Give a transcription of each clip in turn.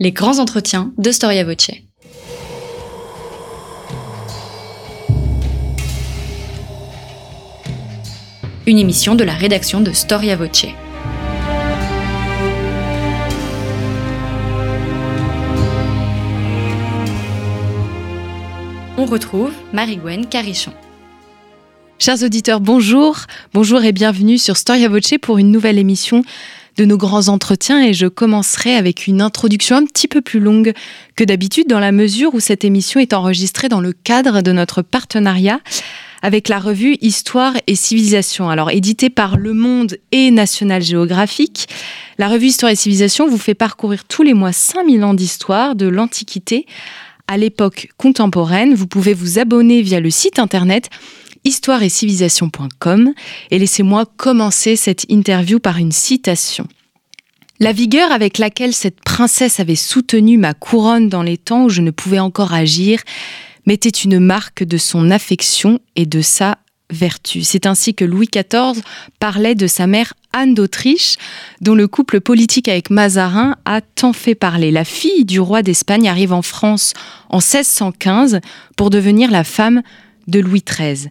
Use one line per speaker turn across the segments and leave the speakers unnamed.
Les grands entretiens de Storia Voce. Une émission de la rédaction de Storia Voce. On retrouve Marie-Gwen Carichon.
Chers auditeurs, bonjour. Bonjour et bienvenue sur Storia Voce pour une nouvelle émission de nos grands entretiens et je commencerai avec une introduction un petit peu plus longue que d'habitude dans la mesure où cette émission est enregistrée dans le cadre de notre partenariat avec la revue Histoire et Civilisation. Alors, éditée par Le Monde et National Geographic, la revue Histoire et Civilisation vous fait parcourir tous les mois 5000 ans d'histoire de l'Antiquité à l'époque contemporaine. Vous pouvez vous abonner via le site internet histoire et civilisation.com et laissez-moi commencer cette interview par une citation. La vigueur avec laquelle cette princesse avait soutenu ma couronne dans les temps où je ne pouvais encore agir m'était une marque de son affection et de sa vertu. C'est ainsi que Louis XIV parlait de sa mère Anne d'Autriche, dont le couple politique avec Mazarin a tant fait parler. La fille du roi d'Espagne arrive en France en 1615 pour devenir la femme de Louis XIII.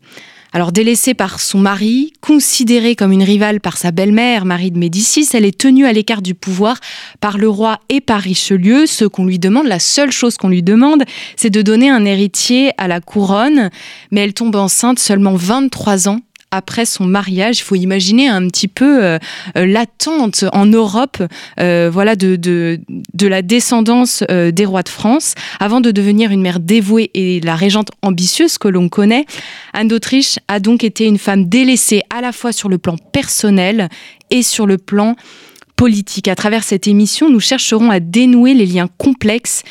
Alors délaissée par son mari, considérée comme une rivale par sa belle-mère, Marie de Médicis, elle est tenue à l'écart du pouvoir par le roi et par Richelieu. Ce qu'on lui demande, la seule chose qu'on lui demande, c'est de donner un héritier à la couronne. Mais elle tombe enceinte seulement 23 ans après son mariage. Il faut imaginer un petit peu euh, euh, l'attente en Europe euh, voilà, de, de, la descendance des rois de France. Avant de devenir une mère dévouée et la régente ambitieuse que l'on connaît, Anne d'Autriche a donc été une femme délaissée à la fois sur le plan personnel et sur le plan politique. À travers cette émission, nous chercherons à dénouer les liens complexes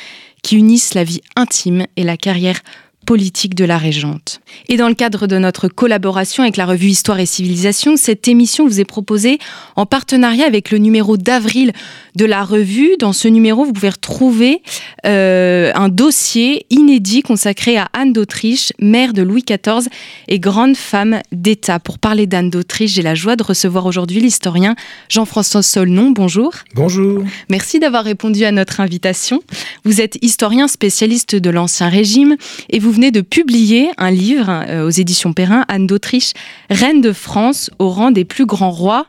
qui unissent la vie intime et la carrière politique de la régente. Et dans le cadre de notre collaboration avec la revue Histoire et Civilisation, cette émission vous est proposée en partenariat avec le numéro d'avril de la revue. Dans ce numéro, vous pouvez retrouver euh, un dossier inédit consacré à Anne d'Autriche, mère de Louis XIV et grande femme d'État. Pour parler d'Anne d'Autriche, j'ai la joie de recevoir aujourd'hui l'historien Jean-François Solnon. Bonjour.
Bonjour.
Merci d'avoir répondu à notre invitation. Vous êtes historien spécialiste de l'Ancien Régime et vous venez de publier un livre euh, aux éditions Perrin, Anne d'Autriche, reine de France au rang des plus grands rois.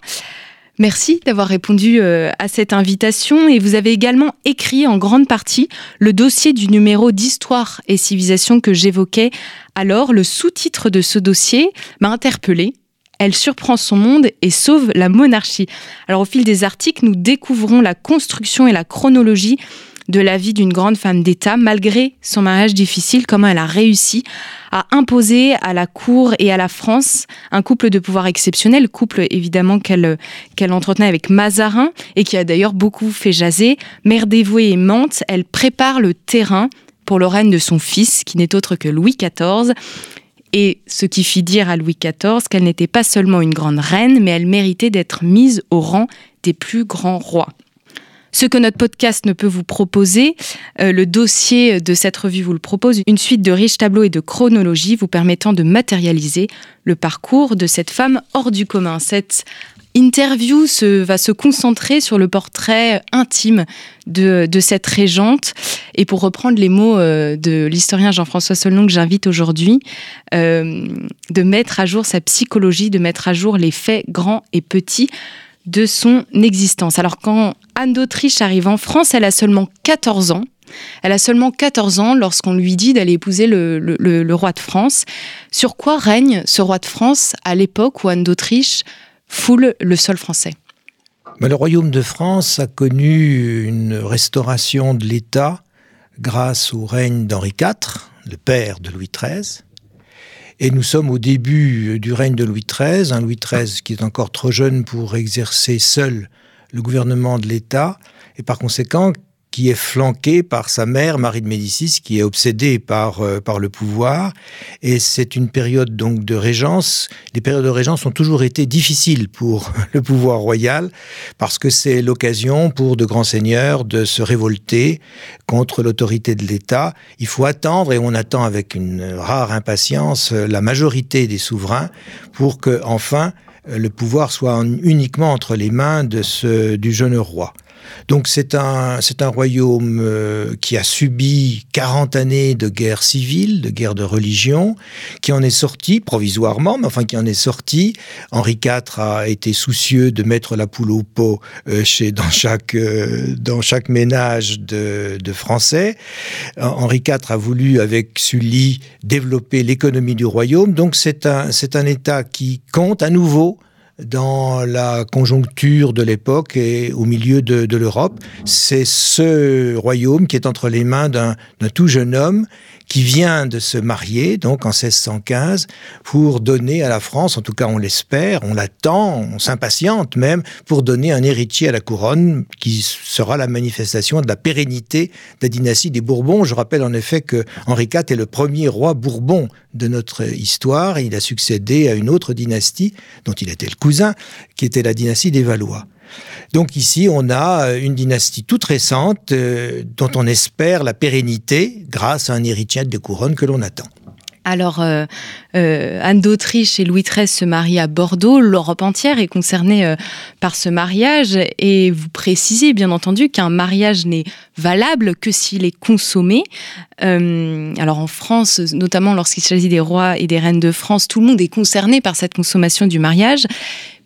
Merci d'avoir répondu euh, à cette invitation et vous avez également écrit en grande partie le dossier du numéro d'histoire et civilisation que j'évoquais alors. Le sous-titre de ce dossier m'a interpellé. Elle surprend son monde et sauve la monarchie. Alors au fil des articles, nous découvrons la construction et la chronologie de la vie d'une grande femme d'État, malgré son mariage difficile, comment elle a réussi à imposer à la cour et à la France un couple de pouvoir exceptionnel, couple évidemment qu'elle qu'elle entretenait avec Mazarin et qui a d'ailleurs beaucoup fait jaser. Mère dévouée et mente, elle prépare le terrain pour le règne de son fils, qui n'est autre que Louis XIV. Et ce qui fit dire à Louis XIV qu'elle n'était pas seulement une grande reine, mais elle méritait d'être mise au rang des plus grands rois. Ce que notre podcast ne peut vous proposer, euh, le dossier de cette revue vous le propose, une suite de riches tableaux et de chronologies vous permettant de matérialiser le parcours de cette femme hors du commun. Cette interview se, va se concentrer sur le portrait intime de, cette régente. Et pour reprendre les mots euh, de l'historien Jean-François Solnon que j'invite aujourd'hui, euh, de mettre à jour sa psychologie, de mettre à jour les faits grands et petits de son existence. Alors quand Anne d'Autriche arrive en France, elle a seulement 14 ans. Elle a seulement 14 ans lorsqu'on lui dit d'aller épouser le, roi de France. Sur quoi règne ce roi de France à l'époque où Anne d'Autriche foule le sol français?
Le royaume de France a connu une restauration de l'État grâce au règne d'Henri IV, le père de Louis XIII. Et nous sommes au début du règne de Louis XIII, un Louis XIII qui est encore trop jeune pour exercer seul le gouvernement de l'État, et par conséquent qui est flanqué par sa mère, Marie de Médicis, qui est obsédée par, euh, par le pouvoir. Et c'est une période donc de régence. Les périodes de régence ont toujours été difficiles pour le pouvoir royal, parce que c'est l'occasion pour de grands seigneurs de se révolter contre l'autorité de l'État. Il faut attendre, et on attend avec une rare impatience, la majorité des souverains pour que, enfin, le pouvoir soit uniquement entre les mains de ce, du jeune roi. Donc c'est un, c'est un royaume euh, qui a subi 40 années de guerre civile, de guerre de religion, qui en est sorti provisoirement, mais enfin qui en est sorti. Henri IV a été soucieux de mettre la poule au pot euh, chez, dans, chaque, euh, dans chaque ménage de, de Français. Henri IV a voulu, avec Sully, développer l'économie du royaume. Donc c'est un, c'est un État qui compte à nouveau dans la conjoncture de l'époque et au milieu de, l'Europe. C'est ce royaume qui est entre les mains d'un tout jeune homme qui vient de se marier, donc en 1615, pour donner à la France, en tout cas on l'espère, on l'attend, on s'impatiente même, pour donner un héritier à la couronne qui sera la manifestation de la pérennité de la dynastie des Bourbons. Je rappelle en effet que Henri IV est le premier roi Bourbon de notre histoire. Il a succédé à une autre dynastie dont il était le cousin, qui était la dynastie des Valois. Donc ici, on a euh, une dynastie toute récente euh, dont on espère la pérennité grâce à un héritier de couronne que l'on attend.
Alors, euh, Anne d'Autriche et Louis XIII se marient à Bordeaux. L'Europe entière est concernée par ce mariage. Et vous précisez, bien entendu, qu'un mariage n'est valable que s'il est consommé. Alors, en France, notamment lorsqu'il s'agit des rois et des reines de France, tout le monde est concerné par cette consommation du mariage.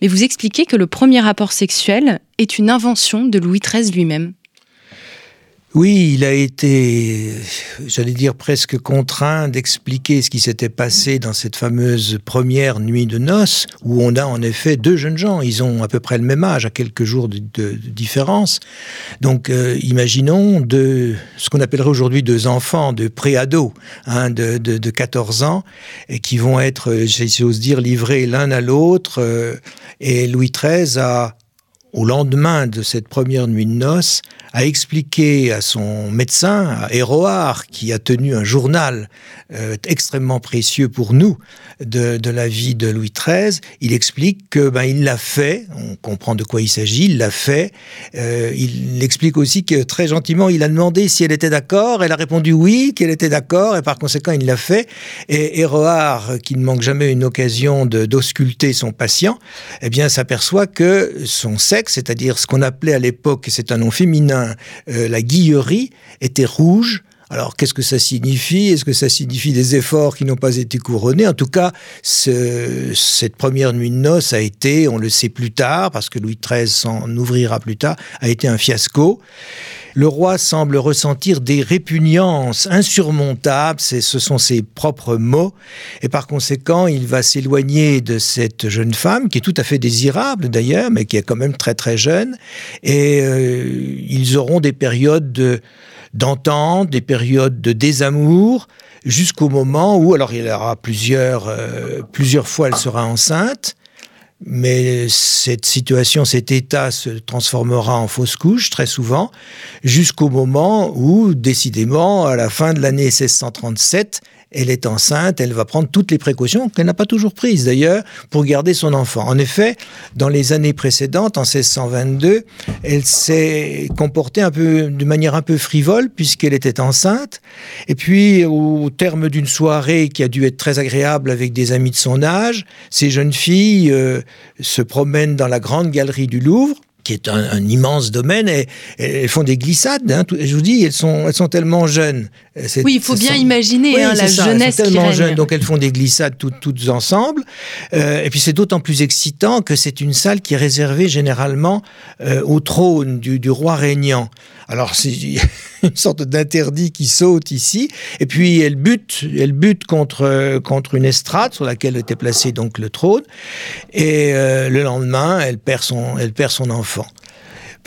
Mais vous expliquez que le premier rapport sexuel est une invention de Louis XIII lui-même.
Oui, il a été, j'allais dire presque contraint d'expliquer ce qui s'était passé dans cette fameuse première nuit de noces, où on a en effet deux jeunes gens. Ils ont à peu près le même âge, à quelques jours de, différence. Donc, euh, imaginons de ce qu'on appellerait aujourd'hui deux enfants, de préados, de, de, de 14 ans, et qui vont être, j'ose dire, livrés l'un à l'autre. Euh, et Louis XIII a au lendemain de cette première nuit de noces, a expliqué à son médecin, à Héroard, qui a tenu un journal euh, extrêmement précieux pour nous de, la vie de Louis XIII, il explique que ben, il l'a fait, on comprend de quoi il s'agit, il l'a fait. Euh, il explique aussi que très gentiment, il a demandé si elle était d'accord, elle a répondu oui, qu'elle était d'accord, et par conséquent, il l'a fait. Et Héroard, qui ne manque jamais une occasion d'ausculter son patient, eh bien, s'aperçoit que son sexe, c'est-à-dire ce qu'on appelait à l'époque, c'est un nom féminin, la guillerie, était rouge, alors, qu'est-ce que ça signifie? Est-ce que ça signifie des efforts qui n'ont pas été couronnés? En tout cas, ce, cette première nuit de noces a été, on le sait plus tard, parce que Louis XIII s'en ouvrira plus tard, a été un fiasco. Le roi semble ressentir des répugnances insurmontables, ce sont ses propres mots, et par conséquent, il va s'éloigner de cette jeune femme, qui est tout à fait désirable d'ailleurs, mais qui est quand même très très jeune, et euh, ils auront des périodes de d'entente, des périodes de désamour, jusqu'au moment où, alors il y aura plusieurs, euh, plusieurs fois, elle sera enceinte, mais cette situation, cet état se transformera en fausse couche très souvent, jusqu'au moment où, décidément, à la fin de l'année 1637, elle est enceinte, elle va prendre toutes les précautions qu'elle n'a pas toujours prises d'ailleurs pour garder son enfant. En effet, dans les années précédentes, en 1622, elle s'est comportée un peu de manière un peu frivole puisqu'elle était enceinte. Et puis, au terme d'une soirée qui a dû être très agréable avec des amis de son âge, ces jeunes filles euh, se promènent dans la grande galerie du Louvre qui est un, immense domaine, et, elles font des glissades. Hein, je vous dis, elles sont tellement jeunes.
Oui, il faut bien sont... imaginer oui, hein, la
ça,
jeunesse.
Elles sont tellement jeunes, donc elles font des glissades toutes, toutes ensemble. Euh, et puis c'est d'autant plus excitant que c'est une salle qui est réservée généralement euh, au trône du, du roi régnant. Alors c'est une sorte d'interdit qui saute ici, et puis elle bute, elle bute contre contre une estrade sur laquelle était placé donc le trône, et euh, le lendemain elle perd son elle perd son enfant.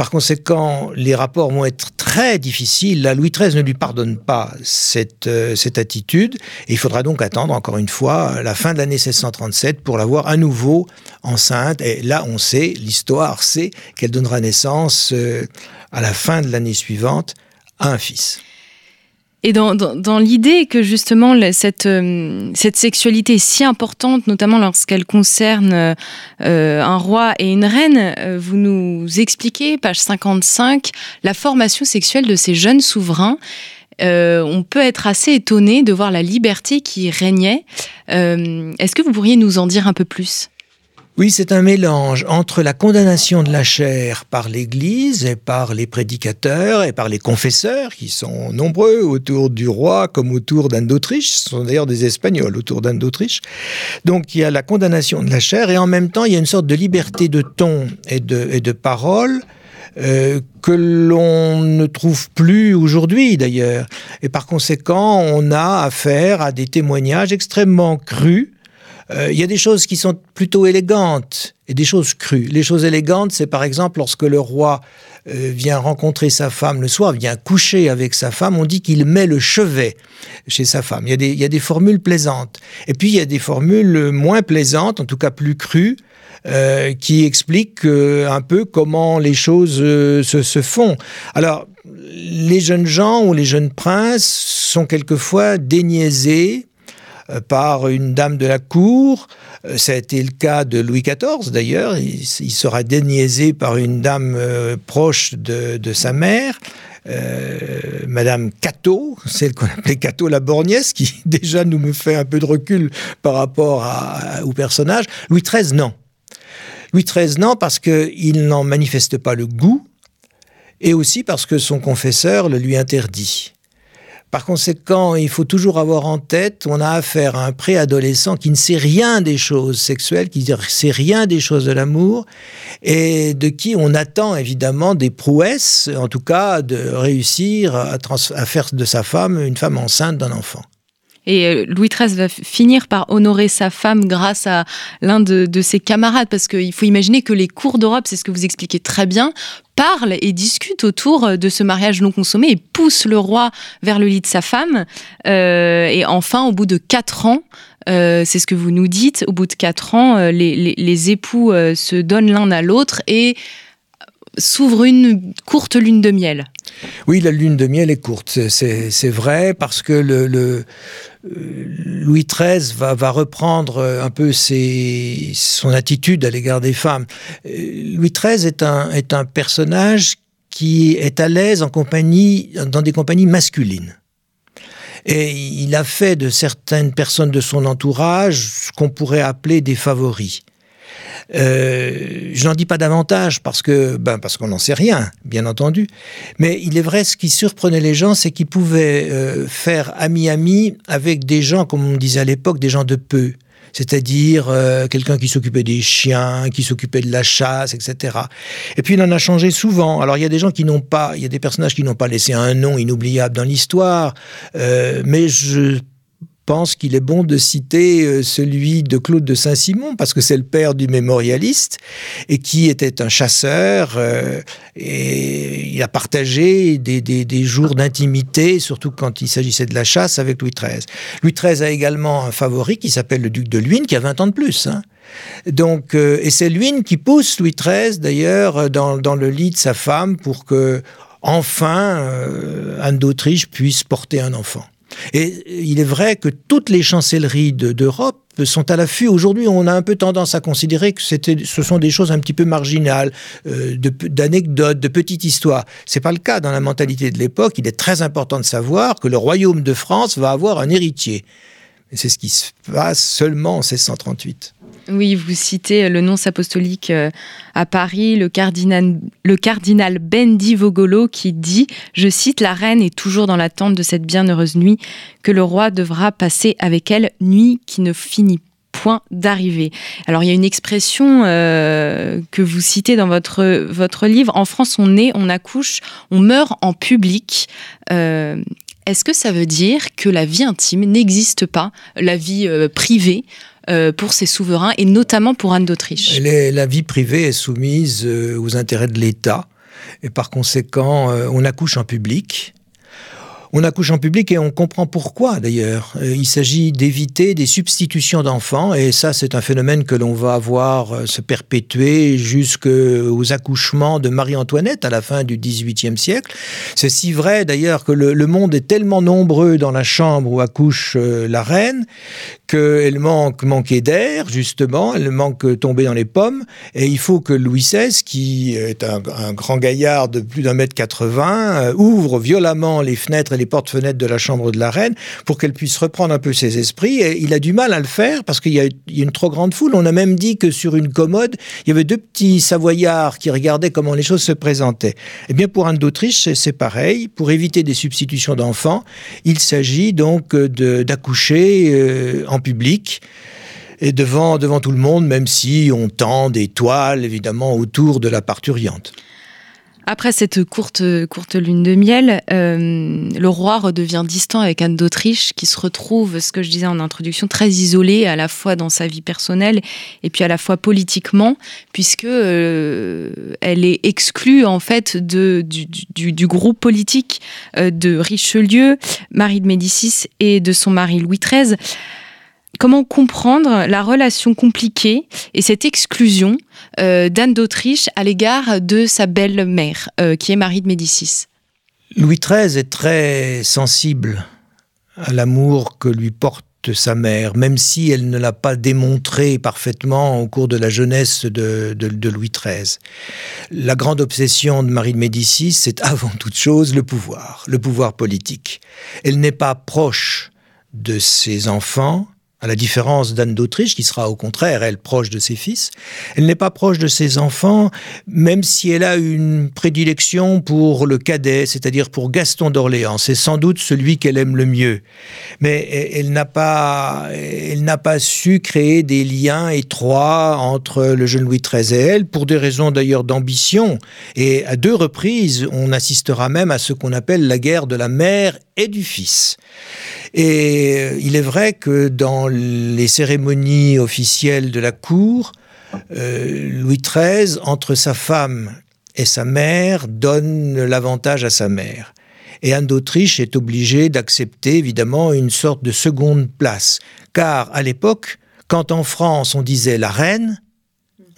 Par conséquent, les rapports vont être très difficiles. La Louis XIII ne lui pardonne pas cette, euh, cette attitude. Et il faudra donc attendre, encore une fois, la fin de l'année 1637 pour la voir à nouveau enceinte. Et là, on sait, l'histoire sait qu'elle donnera naissance euh, à la fin de l'année suivante à un fils.
Et dans, dans, dans l'idée que justement cette, euh, cette sexualité est si importante, notamment lorsqu'elle concerne euh, un roi et une reine, euh, vous nous expliquez, page 55, la formation sexuelle de ces jeunes souverains. Euh, on peut être assez étonné de voir la liberté qui régnait. Euh, Est-ce que vous pourriez nous en dire un peu plus?
Oui, c'est un mélange entre la condamnation de la chair par l'Église et par les prédicateurs et par les confesseurs, qui sont nombreux autour du roi comme autour d'Anne d'Autriche. Ce sont d'ailleurs des Espagnols autour d'Anne d'Autriche. Donc il y a la condamnation de la chair et en même temps il y a une sorte de liberté de ton et de, parole euh, que l'on ne trouve plus aujourd'hui d'ailleurs. Et par conséquent, on a affaire à des témoignages extrêmement crus euh, il y a des choses qui sont plutôt élégantes et des choses crues. Les choses élégantes, c'est par exemple lorsque le roi euh, vient rencontrer sa femme le soir, vient coucher avec sa femme, on dit qu'il met le chevet chez sa femme. Il y, a des, formules plaisantes. Et puis il y a des formules moins plaisantes, en tout cas plus crues, euh, qui expliquent un peu comment les choses se, se, font. Alors, les jeunes gens ou les jeunes princes sont quelquefois déniaisés par une dame de la cour. Euh, ça a été le cas de Louis XIV d'ailleurs. Il, sera déniaisé par une dame euh, proche de, sa mère. Euh, Madame Cato, celle qu'on appelait Cato la Borgnesse, qui déjà nous me fait un peu de recul par rapport au personnage. Louis XIII, non. Louis XIII, non, parce qu'il n'en manifeste pas le goût, et aussi parce que son confesseur le lui interdit. Par conséquent, il faut toujours avoir en tête, on a affaire à un préadolescent qui ne sait rien des choses sexuelles, qui ne sait rien des choses de l'amour, et de qui on attend évidemment des prouesses, en tout cas de réussir à, à faire de sa femme une femme enceinte d'un enfant.
Et euh, Louis XIII va finir par honorer sa femme grâce à l'un de, ses camarades, parce qu'il faut imaginer que les cours d'Europe, c'est ce que vous expliquez très bien, parlent et discutent autour de ce mariage non consommé et poussent le roi vers le lit de sa femme. Euh, et enfin, au bout de quatre ans, euh, c'est ce que vous nous dites, au bout de quatre ans, euh, les, les, époux euh, se donnent l'un à l'autre et s'ouvre une courte lune de miel.
Oui, la lune de miel est courte, c'est vrai, parce que le Louis XIII va, reprendre un peu son attitude à l'égard des femmes. Louis XIII est un, est un personnage qui est à l'aise en compagnie, dans des compagnies masculines. Et il a fait de certaines personnes de son entourage ce qu'on pourrait appeler des favoris. Euh, je n'en dis pas davantage parce que ben, parce qu'on n'en sait rien, bien entendu. Mais il est vrai, ce qui surprenait les gens, c'est qu'ils pouvaient euh, faire ami-ami avec des gens, comme on disait à l'époque, des gens de peu. C'est-à-dire euh, quelqu'un qui s'occupait des chiens, qui s'occupait de la chasse, etc. Et puis il en a changé souvent. Alors il y a des gens qui n'ont pas, il y a des personnages qui n'ont pas laissé un nom inoubliable dans l'histoire, mais je pense qu'il est bon de citer euh, celui de Claude de Saint-Simon, parce que c'est le père du mémorialiste, et qui était un chasseur, euh, et il a partagé des, des, jours d'intimité, surtout quand il s'agissait de la chasse, avec Louis XIII. Louis XIII a également un favori qui s'appelle le duc de Luynes, qui a 20 ans de plus. Hein. Donc, euh, et c'est Luynes qui pousse Louis XIII, d'ailleurs, dans, dans le lit de sa femme pour que, enfin, Anne d'Autriche puisse porter un enfant. Et il est vrai que toutes les chancelleries d'Europe de, sont à l'affût. Aujourd'hui, on a un peu tendance à considérer que ce sont des choses un petit peu marginales, euh, d'anecdotes, de, de petites histoires. C'est pas le cas dans la mentalité de l'époque. Il est très important de savoir que le royaume de France va avoir un héritier. Et c'est ce qui se passe seulement en 1638.
Oui, vous citez le nonce apostolique euh, à Paris, le cardinal, le cardinal Bendi Vogolo, qui dit, je cite, La reine est toujours dans l'attente de cette bienheureuse nuit que le roi devra passer avec elle, nuit qui ne finit point d'arriver. Alors il y a une expression euh, que vous citez dans votre, votre livre, en France on naît, on accouche, on meurt en public. Euh, Est-ce que ça veut dire que la vie intime n'existe pas, la vie euh, privée euh, pour ses souverains et notamment pour Anne d'Autriche?
La vie privée est soumise euh, aux intérêts de l'État et par conséquent on accouche en public. On accouche en public et on comprend pourquoi d'ailleurs. Euh, il s'agit d'éviter des substitutions d'enfants et ça c'est un phénomène que l'on va voir euh, se perpétuer jusqu'aux accouchements de Marie-Antoinette à la fin du XVIIIe siècle. C'est si vrai d'ailleurs que le, monde est tellement nombreux dans la chambre où accouche euh, la reine qu'elle manque manquer d'air, justement, elle manque tomber dans les pommes, et il faut que Louis XVI, qui est un, grand gaillard de plus d'un mètre 80, euh, ouvre violemment les fenêtres et les portes-fenêtres de la chambre de la reine pour qu'elle puisse reprendre un peu ses esprits. Et il a du mal à le faire parce qu'il y, a une trop grande foule. On a même dit que sur une commode, il y avait deux petits savoyards qui regardaient comment les choses se présentaient. Eh bien, pour Anne d'Autriche, c'est pareil. Pour éviter des substitutions d'enfants, il s'agit donc d'accoucher euh, en public et devant, devant tout le monde, même si on tend des toiles évidemment autour de la parturiente.
Après cette courte, courte lune de miel, euh, le roi redevient distant avec Anne d'Autriche, qui se retrouve, ce que je disais en introduction, très isolée à la fois dans sa vie personnelle et puis à la fois politiquement, puisque euh, elle est exclue en fait du, groupe politique euh, de Richelieu, Marie de Médicis et de son mari Louis XIII. Comment comprendre la relation compliquée et cette exclusion d'Anne d'Autriche à l'égard de sa belle-mère, euh, qui est Marie de Médicis
Louis XIII est très sensible à l'amour que lui porte sa mère, même si elle ne l'a pas démontré parfaitement au cours de la jeunesse de, de, Louis XIII. La grande obsession de Marie de Médicis, c'est avant toute chose le pouvoir, le pouvoir politique. Elle n'est pas proche de ses enfants, à la différence d'Anne d'Autriche, qui sera au contraire, elle, proche de ses fils. Elle n'est pas proche de ses enfants, même si elle a une prédilection pour le cadet, c'est-à-dire pour Gaston d'Orléans. C'est sans doute celui qu'elle aime le mieux. Mais elle n'a pas, elle n'a pas su créer des liens étroits entre le jeune Louis XIII et elle, pour des raisons d'ailleurs d'ambition. Et à deux reprises, on assistera même à ce qu'on appelle la guerre de la mère et du fils. Et euh, il est vrai que dans les cérémonies officielles de la cour, euh, Louis XIII, entre sa femme et sa mère, donne l'avantage à sa mère. Et Anne d'Autriche est obligée d'accepter évidemment une sorte de seconde place. Car à l'époque, quand en France on disait la reine,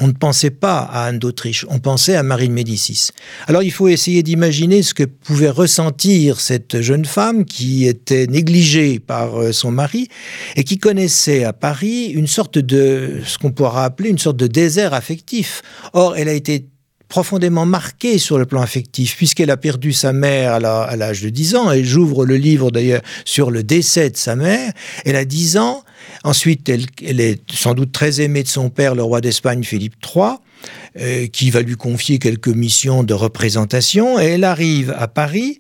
on ne pensait pas à Anne d'Autriche, on pensait à Marie de Médicis. Alors il faut essayer d'imaginer ce que pouvait ressentir cette jeune femme qui était négligée par euh, son mari et qui connaissait à Paris une sorte de, ce qu'on pourra appeler une sorte de désert affectif. Or, elle a été profondément marquée sur le plan affectif, puisqu'elle a perdu sa mère à l'âge de 10 ans, et j'ouvre le livre d'ailleurs sur le décès de sa mère, elle a 10 ans, ensuite elle, est sans doute très aimée de son père, le roi d'Espagne Philippe III, euh, qui va lui confier quelques missions de représentation, et elle arrive à Paris,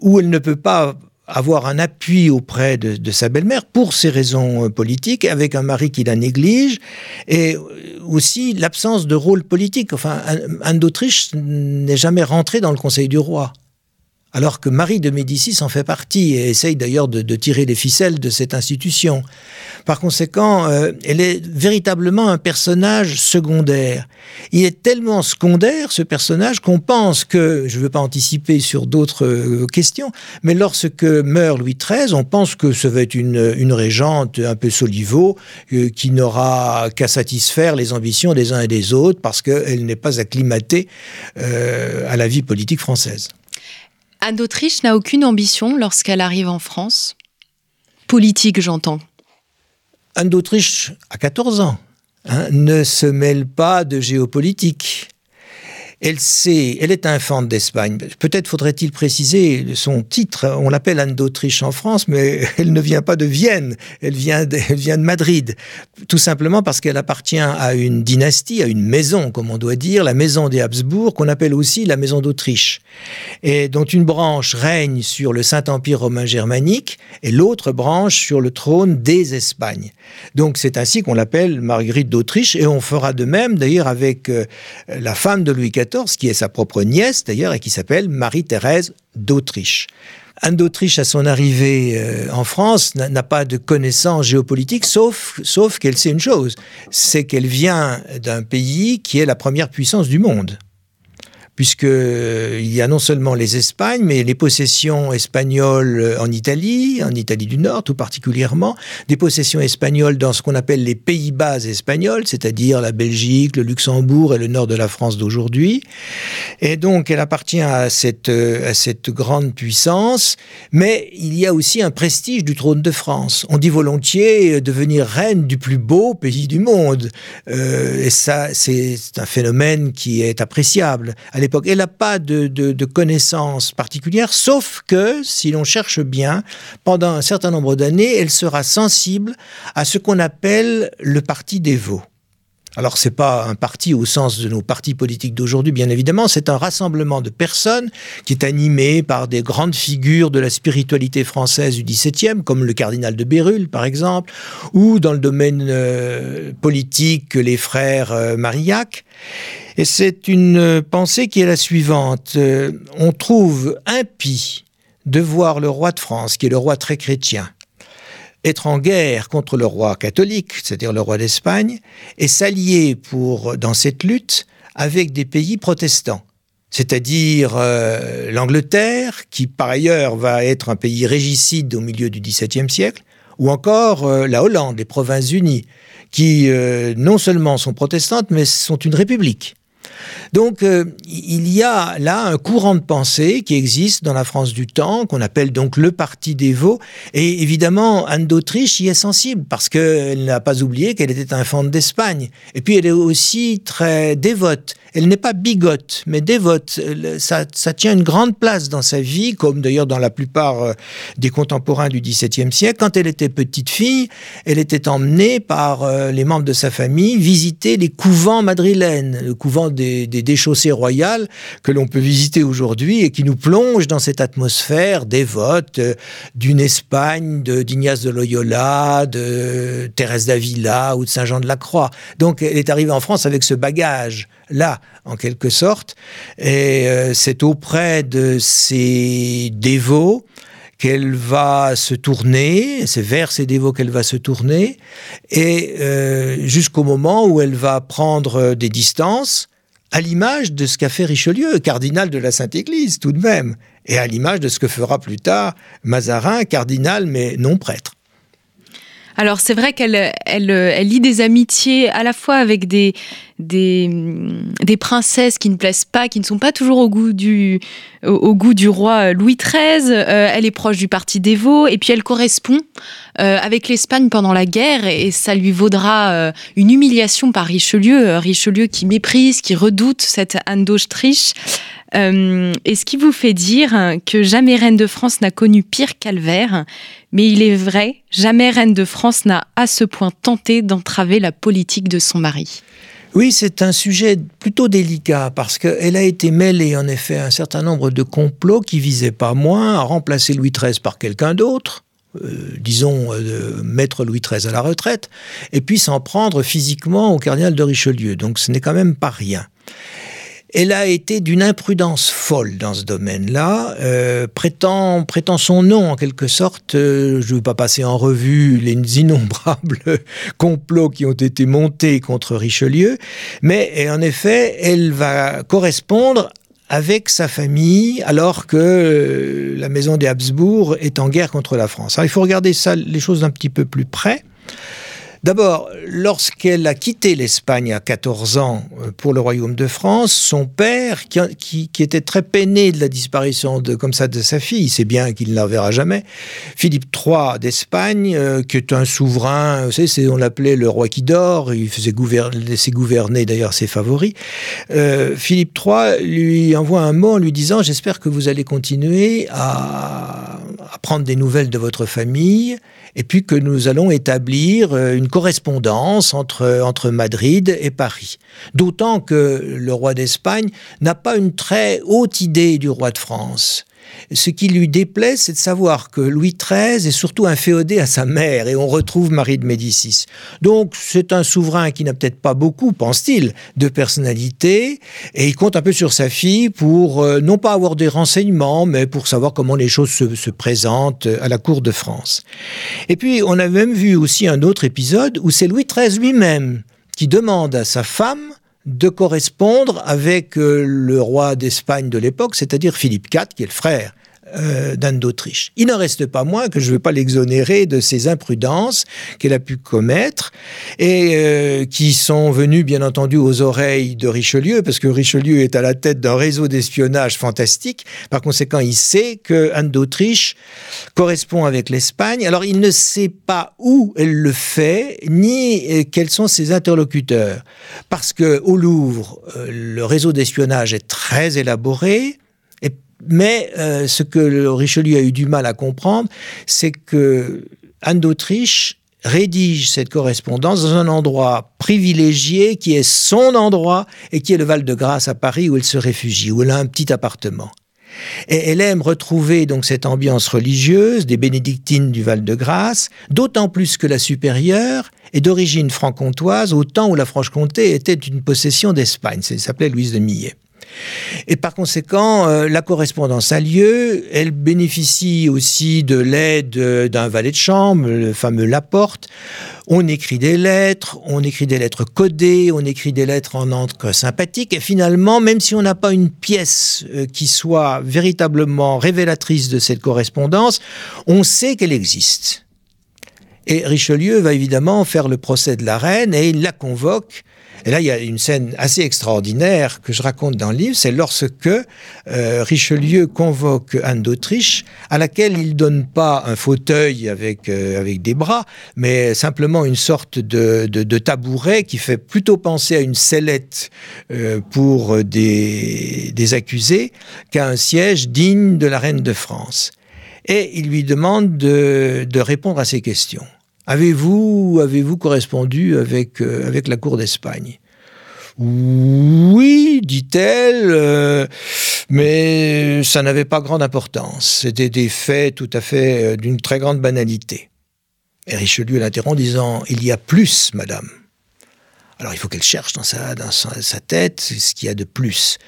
où elle ne peut pas avoir un appui auprès de, sa belle-mère pour ces raisons euh, politiques, avec un mari qui la néglige, et aussi l'absence de rôle politique. Enfin, Anne d'Autriche n'est jamais rentrée dans le Conseil du roi alors que Marie de Médicis en fait partie et essaye d'ailleurs de, tirer les ficelles de cette institution. Par conséquent, euh, elle est véritablement un personnage secondaire. Il est tellement secondaire, ce personnage, qu'on pense que, je ne veux pas anticiper sur d'autres euh, questions, mais lorsque meurt Louis XIII, on pense que ce va être une, régente un peu soliveau, euh, qui n'aura qu'à satisfaire les ambitions des uns et des autres, parce qu'elle n'est pas acclimatée à la vie politique française.
Anne d'Autriche n'a aucune ambition lorsqu'elle arrive en France. Politique, j'entends.
Anne d'Autriche a 14 ans, hein, ne se mêle pas de géopolitique. Elle sait, elle est infante d'Espagne. Peut-être faudrait-il préciser son titre. On l'appelle Anne d'Autriche en France, mais elle ne vient pas de Vienne. Elle vient de, vient de Madrid. Tout simplement parce qu'elle appartient à une dynastie, à une maison, comme on doit dire, la maison des Habsbourg, qu'on appelle aussi la maison d'Autriche. Et dont une branche règne sur le Saint-Empire romain germanique et l'autre branche sur le trône des Espagnes. Donc c'est ainsi qu'on l'appelle Marguerite d'Autriche et on fera de même d'ailleurs avec euh, la femme de Louis XIV qui est sa propre nièce d'ailleurs, et qui s'appelle Marie-Thérèse d'Autriche. Anne d'Autriche, à son arrivée euh, en France, n'a pas de connaissances géopolitiques, sauf, sauf qu'elle sait une chose, c'est qu'elle vient d'un pays qui est la première puissance du monde. Puisque euh, y a non seulement les Espagnes, mais les possessions espagnoles en Italie, en Italie du Nord tout particulièrement, des possessions espagnoles dans ce qu'on appelle les Pays-Bas espagnols, c'est-à-dire la Belgique, le Luxembourg et le nord de la France d'aujourd'hui. Et donc, elle appartient à cette, cette grande puissance, mais il y a aussi un prestige du trône de France. On dit volontiers devenir reine du plus beau pays du monde. Euh, et ça, c'est un phénomène qui est appréciable Elle n'a pas de, de, connaissances particulières, sauf que, si l'on cherche bien, pendant un certain nombre d'années, elle sera sensible à ce qu'on appelle le parti des veaux. Alors c'est pas un parti au sens de nos partis politiques d'aujourd'hui, bien évidemment, c'est un rassemblement de personnes qui est animé par des grandes figures de la spiritualité française du XVIIe, comme le cardinal de Bérulle, par exemple, ou dans le domaine euh, politique, les frères euh, Marillac. Et c'est une pensée qui est la suivante. Euh, on trouve impie de voir le roi de France, qui est le roi très chrétien, être en guerre contre le roi catholique, c'est-à-dire le roi d'Espagne, et s'allier pour dans cette lutte avec des pays protestants, c'est-à-dire euh, l'Angleterre, qui par ailleurs va être un pays régicide au milieu du XVIIe siècle, ou encore euh, la Hollande, les Provinces-Unies, qui euh, non seulement sont protestantes, mais sont une république. Donc euh, il y a là un courant de pensée qui existe dans la France du temps, qu'on appelle donc le Parti des Vaux. Et évidemment, Anne d'Autriche y est sensible, parce qu'elle n'a pas oublié qu'elle était infante d'Espagne. Et puis elle est aussi très dévote. Elle n'est pas bigote, mais dévote. Ça, ça, tient une grande place dans sa vie, comme d'ailleurs dans la plupart euh, des contemporains du XVIIe siècle. Quand elle était petite fille, elle était emmenée par euh, les membres de sa famille visiter les couvents madrilènes, le couvent des, des déchaussées royales que l'on peut visiter aujourd'hui et qui nous plonge dans cette atmosphère dévote euh, d'une Espagne, d'Ignace de, Loyola, de Thérèse d'Avila ou de Saint-Jean de la Croix. Donc elle est arrivée en France avec ce bagage là, en quelque sorte. Et euh, c'est auprès de ces dévots qu'elle va se tourner, c'est vers ces dévots qu'elle va se tourner, et euh, jusqu'au moment où elle va prendre des distances, à l'image de ce qu'a fait Richelieu, cardinal de la Sainte Église tout de même, et à l'image de ce que fera plus tard Mazarin, cardinal mais non prêtre.
Alors c'est vrai qu'elle elle, lie des amitiés à la fois avec des, des, des, princesses qui ne plaisent pas, qui ne sont pas toujours au goût du, au, goût du roi Louis XIII. Euh, elle est proche du parti Vaux et puis elle correspond euh, avec l'Espagne pendant la guerre et ça lui vaudra euh, une humiliation par Richelieu. Richelieu qui méprise, qui redoute cette Anne d'Autriche. Et ce qui vous fait dire que jamais reine de France n'a connu pire calvaire, mais il est vrai, jamais reine de France n'a à ce point tenté d'entraver la politique de son mari.
Oui, c'est un sujet plutôt délicat parce qu'elle a été mêlée en effet à un certain nombre de complots qui visaient pas moins à remplacer Louis XIII par quelqu'un d'autre, euh, disons, euh, mettre Louis XIII à la retraite, et puis s'en prendre physiquement au cardinal de Richelieu. Donc ce n'est quand même pas rien elle a été d'une imprudence folle dans ce domaine-là, euh, prétend, prétend son nom en quelque sorte. Euh, je ne veux pas passer en revue les innombrables complots qui ont été montés contre Richelieu, mais en effet, elle va correspondre avec sa famille alors que euh, la maison des Habsbourg est en guerre contre la France. Alors, il faut regarder ça, les choses d'un petit peu plus près. D'abord, lorsqu'elle a quitté l'Espagne à 14 ans euh, pour le royaume de France, son père, qui, était très peiné de la disparition de, comme ça de sa fille, c'est bien qu'il ne la verra jamais, Philippe III d'Espagne, euh, qui est un souverain, on l'appelait le roi qui dort, il faisait gouverner, d'ailleurs ses favoris. Euh, Philippe III lui envoie un mot en lui disant J'espère que vous allez continuer à prendre des nouvelles de votre famille et puis que nous allons établir euh, une correspondance entre, entre Madrid et Paris. D'autant que le roi d'Espagne n'a pas une très haute idée du roi de France. Ce qui lui déplaît, c'est de savoir que Louis XIII est surtout inféodé à sa mère, et on retrouve Marie de Médicis. Donc c'est un souverain qui n'a peut-être pas beaucoup, pense-t-il, de personnalité, et il compte un peu sur sa fille pour euh, non pas avoir des renseignements, mais pour savoir comment les choses se, se présentent à la cour de France. Et puis on a même vu aussi un autre épisode où c'est Louis XIII lui-même qui demande à sa femme de correspondre avec euh, le roi d'Espagne de l'époque, c'est-à-dire Philippe IV, qui est le frère euh, d'Anne d'Autriche. Il n'en reste pas moins que je ne veux pas l'exonérer de ses imprudences qu'elle a pu commettre et euh, qui sont venues bien entendu aux oreilles de Richelieu, parce que Richelieu est à la tête d'un réseau d'espionnage fantastique. Par conséquent, il sait que Anne d'Autriche correspond avec l'Espagne. Alors, il ne sait pas où elle le fait, ni euh, quels sont ses interlocuteurs. Parce que au Louvre, le réseau d'espionnage est très élaboré mais euh, ce que Richelieu a eu du mal à comprendre, c'est que Anne d'Autriche rédige cette correspondance dans un endroit privilégié qui est son endroit et qui est le Val-de-Grâce à Paris où elle se réfugie, où elle a un petit appartement. Et elle aime retrouver donc cette ambiance religieuse des bénédictines du Val-de-Grâce, d'autant plus que la supérieure est d'origine franc-comtoise au temps où la Franche-Comté était une possession d'Espagne. Elle s'appelait Louise de Millet. Et par conséquent, euh, la correspondance a lieu. Elle bénéficie aussi de l'aide d'un valet de chambre, le fameux Laporte. On écrit des lettres, on écrit des lettres codées, on écrit des lettres en encre sympathique. Et finalement, même si on n'a pas une pièce euh, qui soit véritablement révélatrice de cette correspondance, on sait qu'elle existe. Et Richelieu va évidemment faire le procès de la reine et il la convoque et là, il y a une scène assez extraordinaire que je raconte dans le livre, c'est lorsque euh, Richelieu convoque Anne d'Autriche, à laquelle il donne pas un fauteuil avec, euh, avec des bras, mais simplement une sorte de, de, tabouret qui fait plutôt penser à une sellette euh, pour des, des accusés qu'à un siège digne de la reine de France. Et il lui demande de, de répondre à ces questions. Avez-vous correspondu avec, euh, avec la cour d'Espagne? Oui, dit-elle, euh, mais ça n'avait pas grande importance. C'était des faits tout à fait euh, d'une très grande banalité. Et Richelieu l'interrompt en disant Il y a plus, madame. Alors il faut qu'elle cherche dans sa, tête ce qu'il y a de plus.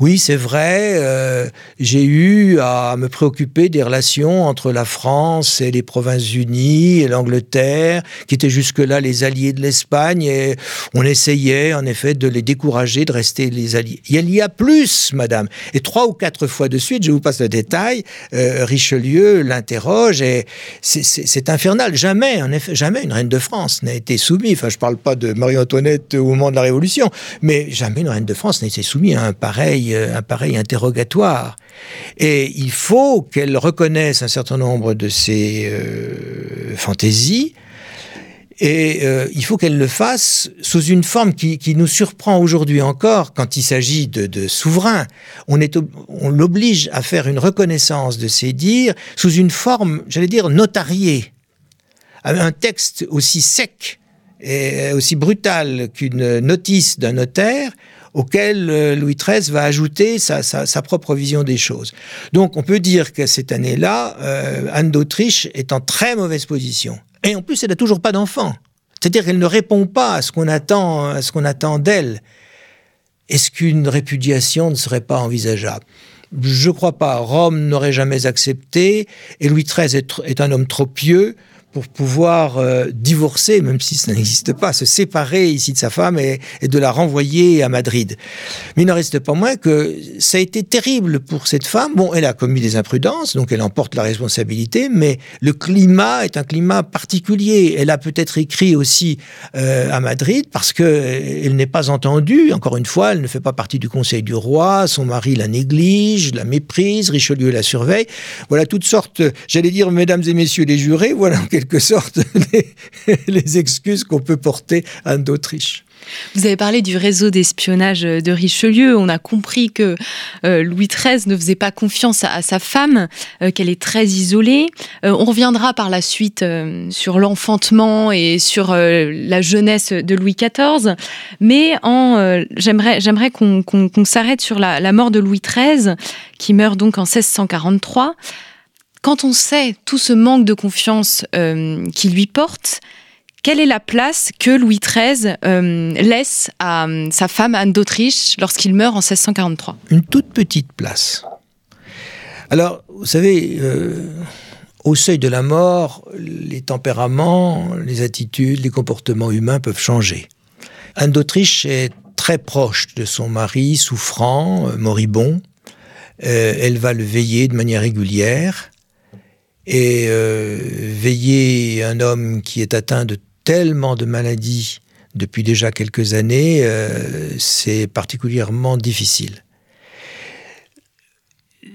Oui, c'est vrai, euh, j'ai eu à me préoccuper des relations entre la France et les Provinces-Unies et l'Angleterre, qui étaient jusque-là les alliés de l'Espagne, et on essayait en effet de les décourager de rester les alliés. Il y a plus, madame. Et trois ou quatre fois de suite, je vous passe le détail, euh, Richelieu l'interroge, et c'est infernal. Jamais, en effet, jamais une reine de France n'a été soumise. Enfin, je parle pas de Marie-Antoinette au moment de la Révolution, mais jamais une reine de France n'a été soumise à un pareil, euh, un pareil interrogatoire. Et il faut qu'elle reconnaisse un certain nombre de ses euh, fantaisies, et euh, il faut qu'elle le fasse sous une forme qui, nous surprend aujourd'hui encore quand il s'agit de, de souverains. On, l'oblige à faire une reconnaissance de ses dires sous une forme, j'allais dire, notariée. Un texte aussi sec est aussi brutale qu'une notice d'un notaire auquel euh, Louis XIII va ajouter sa, propre vision des choses. Donc on peut dire que cette année-là, euh, Anne d'Autriche est en très mauvaise position. Et en plus, elle n'a toujours pas d'enfant. C'est-à-dire qu'elle ne répond pas à ce qu'on attend, attend d'elle. Est-ce qu'une répudiation ne serait pas envisageable? Je ne crois pas. Rome n'aurait jamais accepté, et Louis XIII est un homme trop pieux pour pouvoir euh, divorcer, même si ça n'existe pas, se séparer ici de sa femme et, de la renvoyer à Madrid. Mais il n'en reste pas moins que ça a été terrible pour cette femme. Bon, elle a commis des imprudences, donc elle emporte la responsabilité, mais le climat est un climat particulier. Elle a peut-être écrit aussi euh, à Madrid parce que elle n'est pas entendue. Encore une fois, elle ne fait pas partie du Conseil du roi. Son mari la néglige, la méprise. Richelieu la surveille. Voilà toutes sortes, j'allais dire, mesdames et messieurs les jurés, voilà quelque sorte les, excuses qu'on peut porter à Anne d'Autriche.
Vous avez parlé du réseau d'espionnage de Richelieu. On a compris que euh, Louis XIII ne faisait pas confiance à, sa femme, euh, qu'elle est très isolée. Euh, on reviendra par la suite sur l'enfantement et sur la jeunesse de Louis XIV. Mais j'aimerais, j'aimerais qu'on, s'arrête sur la, la, mort de Louis XIII, qui meurt donc en 1643. Quand on sait tout ce manque de confiance euh, qui lui porte, quelle est la place que Louis XIII euh, laisse à euh, sa femme Anne d'Autriche lorsqu'il meurt en 1643
Une toute petite place. Alors, vous savez, au seuil de la mort, les tempéraments, les attitudes, les comportements humains peuvent changer. Anne d'Autriche est très proche de son mari, souffrant, euh, moribond. Euh, elle va le veiller de manière régulière. Et euh, veiller un homme qui est atteint de tellement de maladies depuis déjà quelques années, c'est particulièrement difficile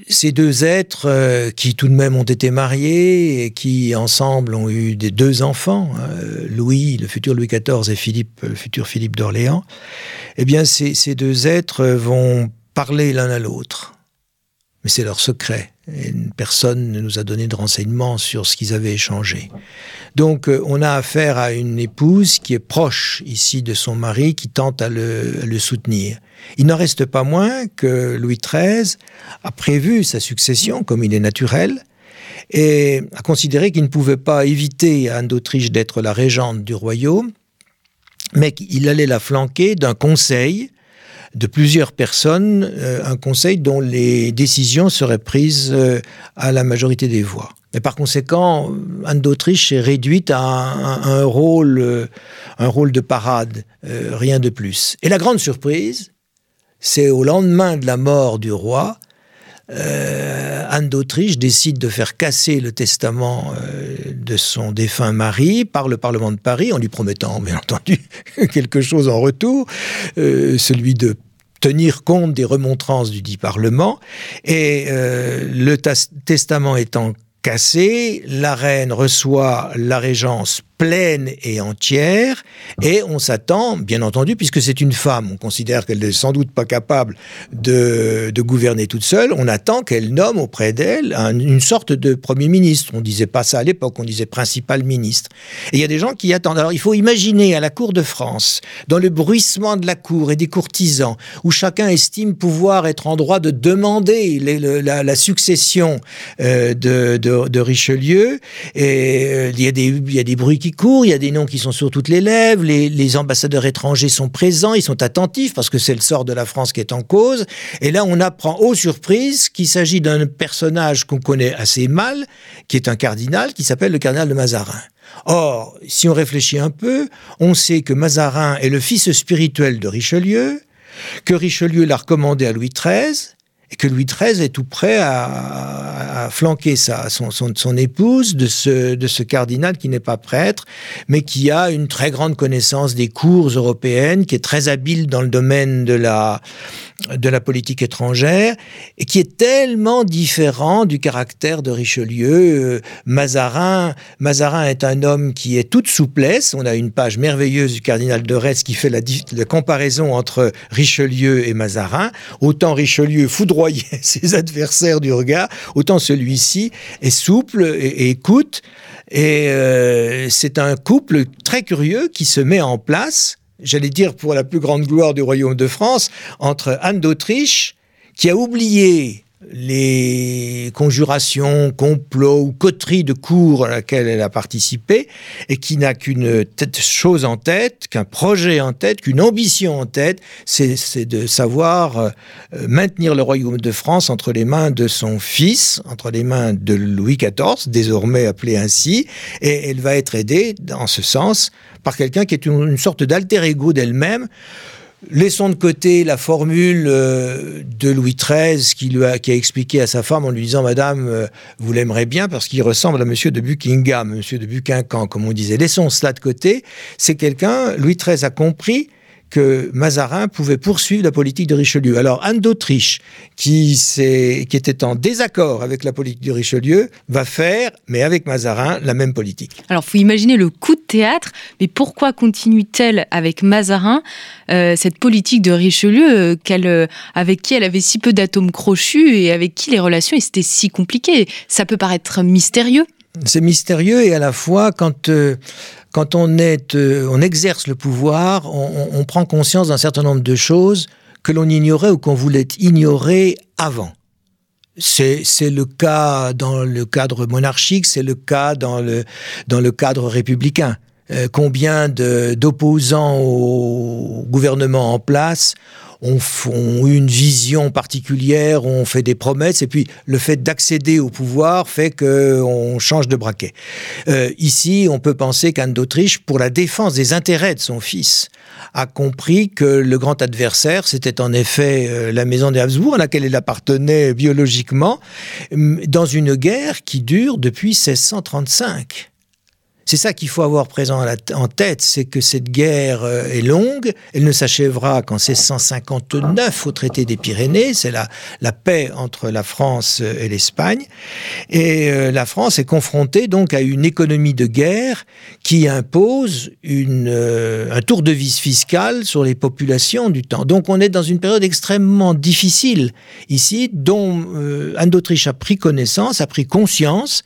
ces deux êtres euh, qui tout de même ont été mariés et qui ensemble ont eu des deux enfants, hein, Louis, le futur Louis XIV, et Philippe, le futur Philippe d'Orléans, eh bien ces deux êtres vont parler l'un à l'autre. Mais c'est leur secret. Et personne ne nous a donné de renseignements sur ce qu'ils avaient échangé. Donc euh, on a affaire à une épouse qui est proche ici de son mari, qui tente à le, soutenir. Il n'en reste pas moins que Louis XIII a prévu sa succession, comme il est naturel, et a considéré qu'il ne pouvait pas éviter à Anne d'Autriche d'être la régente du royaume, mais qu'il allait la flanquer d'un conseil de plusieurs personnes, euh, un conseil dont les décisions seraient prises euh, à la majorité des voix. Et par conséquent, Anne d'Autriche est réduite à un, rôle, euh, un rôle de parade, rien de plus. Et la grande surprise, c'est au lendemain de la mort du roi, Anne d'Autriche décide de faire casser le testament de son défunt mari par le Parlement de Paris en lui promettant, bien entendu, quelque chose en retour, celui de tenir compte des remontrances du dit Parlement. Et euh, le testament étant cassé, la reine reçoit la régence pleine et entière, et on s'attend, bien entendu, puisque c'est une femme, on considère qu'elle n'est sans doute pas capable de, gouverner toute seule, on attend qu'elle nomme auprès d'elle une sorte de Premier ministre. On disait pas ça à l'époque, on disait principal ministre. Et il y a des gens qui attendent. Alors il faut imaginer à la cour de France, dans le bruissement de la cour et des courtisans, où chacun estime pouvoir être en droit de demander la, succession euh, de, de, de, Richelieu, et euh, il, y a des, il y a des bruits il y a des noms qui sont sur toutes les lèvres, les, ambassadeurs étrangers sont présents, ils sont attentifs parce que c'est le sort de la France qui est en cause. Et là, on apprend aux surprises qu'il s'agit d'un personnage qu'on connaît assez mal, qui est un cardinal, qui s'appelle le cardinal de Mazarin. Or, si on réfléchit un peu, on sait que Mazarin est le fils spirituel de Richelieu, que Richelieu l'a recommandé à Louis XIII, et que Louis XIII est tout prêt à, flanquer sa, son, son, épouse de ce, de ce cardinal qui n'est pas prêtre, mais qui a une très grande connaissance des cours européennes, qui est très habile dans le domaine de la, de la politique étrangère, et qui est tellement différent du caractère de Richelieu. Mazarin, Mazarin est un homme qui est toute souplesse. On a une page merveilleuse du cardinal de Retz qui fait la, comparaison entre Richelieu et Mazarin. Autant Richelieu ses adversaires du regard, autant celui-ci est souple et, écoute. Et euh, c'est un couple très curieux qui se met en place, j'allais dire pour la plus grande gloire du royaume de France, entre Anne d'Autriche, qui a oublié les conjurations, complots ou coteries de cours à laquelle elle a participé et qui n'a qu'une chose en tête, qu'un projet en tête, qu'une ambition en tête, c'est de savoir euh, maintenir le royaume de France entre les mains de son fils, entre les mains de Louis XIV, désormais appelé ainsi, et elle va être aidée dans ce sens par quelqu'un qui est une sorte d'alter ego d'elle-même. Laissons de côté la formule euh, de Louis XIII qui, a expliqué à sa femme en lui disant Madame, euh, vous l'aimerez bien parce qu'il ressemble à Monsieur de Buckingham, Monsieur de Buckingham, comme on disait. Laissons cela de côté. C'est quelqu'un, Louis XIII a compris que Mazarin pouvait poursuivre la politique de Richelieu. Alors Anne d'Autriche, qui, qui était en désaccord avec la politique de Richelieu, va faire, mais avec Mazarin, la même politique.
Alors faut imaginer le coup de théâtre, mais pourquoi continue-t-elle avec Mazarin euh, cette politique de Richelieu euh, euh, avec qui elle avait si peu d'atomes crochus et avec qui les relations étaient si compliquées? Ça peut paraître mystérieux.
C'est mystérieux et à la fois quand quand euh, on exerce le pouvoir, on, prend conscience d'un certain nombre de choses que l'on ignorait ou qu'on voulait ignorer avant. C'est le cas dans le cadre monarchique, c'est le cas dans le, dans le cadre républicain. Euh, combien d'opposants au gouvernement en place ont, ont, une vision particulière, ont fait des promesses, et puis le fait d'accéder au pouvoir fait qu'on change de braquet. Euh, ici, on peut penser qu'Anne d'Autriche, pour la défense des intérêts de son fils, a compris que le grand adversaire, c'était en effet euh, la maison des Habsbourg, à laquelle elle appartenait biologiquement, dans une guerre qui dure depuis 1635. C'est ça qu'il faut avoir présent en tête, c'est que cette guerre euh, est longue, elle ne s'achèvera qu'en 1659 au traité des Pyrénées, c'est la, la paix entre la France et l'Espagne, et euh, la France est confrontée donc à une économie de guerre qui impose une, euh, un tour de vis fiscal sur les populations du temps. Donc on est dans une période extrêmement difficile ici, dont Anne d'Autriche a pris connaissance, a pris conscience,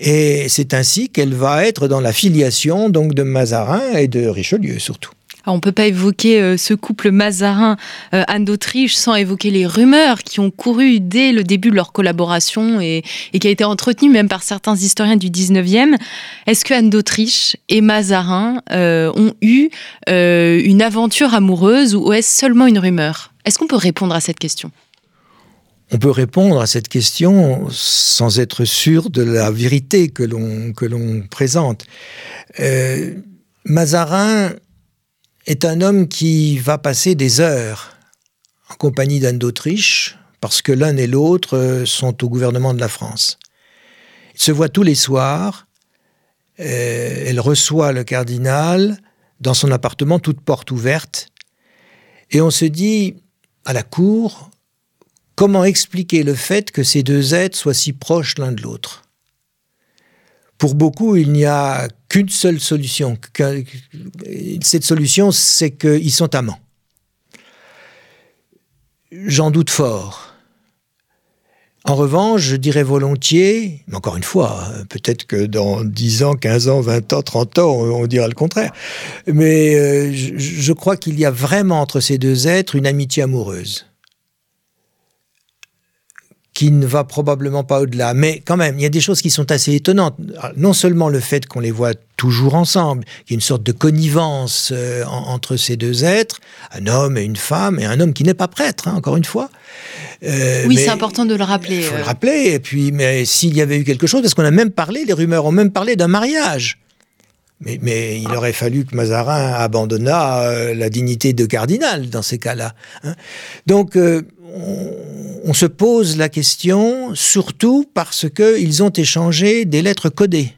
et c'est ainsi qu'elle va être dans la filiation donc de Mazarin et de Richelieu surtout.
on ne peut pas évoquer euh, ce couple Mazarin-Anne d'Autriche sans évoquer les rumeurs qui ont couru dès le début de leur collaboration et, qui a été entretenue même par certains historiens du 19e. Est-ce que Anne d'Autriche et Mazarin euh, ont eu euh, une aventure amoureuse ou est-ce seulement une rumeur? Est-ce qu'on peut répondre à cette question?
On peut répondre à cette question sans être sûr de la vérité que l'on présente. Euh, Mazarin est un homme qui va passer des heures en compagnie d'Anne d'Autriche parce que l'un et l'autre sont au gouvernement de la France. Ils se voient tous les soirs. Euh, elle reçoit le cardinal dans son appartement, toute porte ouverte, et on se dit à la cour, Comment expliquer le fait que ces deux êtres soient si proches l'un de l'autre? Pour beaucoup, il n'y a qu'une seule solution. Cette solution, c'est qu'ils sont amants. J'en doute fort. En revanche, je dirais volontiers, mais encore une fois, peut-être que dans 10 ans, 15 ans, 20 ans, 30 ans, on, dira le contraire. Mais euh, je crois qu'il y a vraiment entre ces deux êtres une amitié amoureuse qui ne va probablement pas au-delà. Mais quand même, il y a des choses qui sont assez étonnantes. Non seulement le fait qu'on les voit toujours ensemble, qu'il y a une sorte de connivence euh, entre ces deux êtres, un homme et une femme, et un homme qui n'est pas prêtre, hein, encore une fois.
Euh, oui, c'est important de le rappeler.
Il faut le euh. rappeler. Et puis, mais s'il y avait eu quelque chose, parce qu'on a même parlé, les rumeurs ont même parlé d'un mariage. Mais, mais, il aurait fallu que Mazarin abandonnât la dignité de cardinal dans ces cas-là. Hein. Donc, on, se pose la question surtout parce qu'ils ont échangé des lettres codées.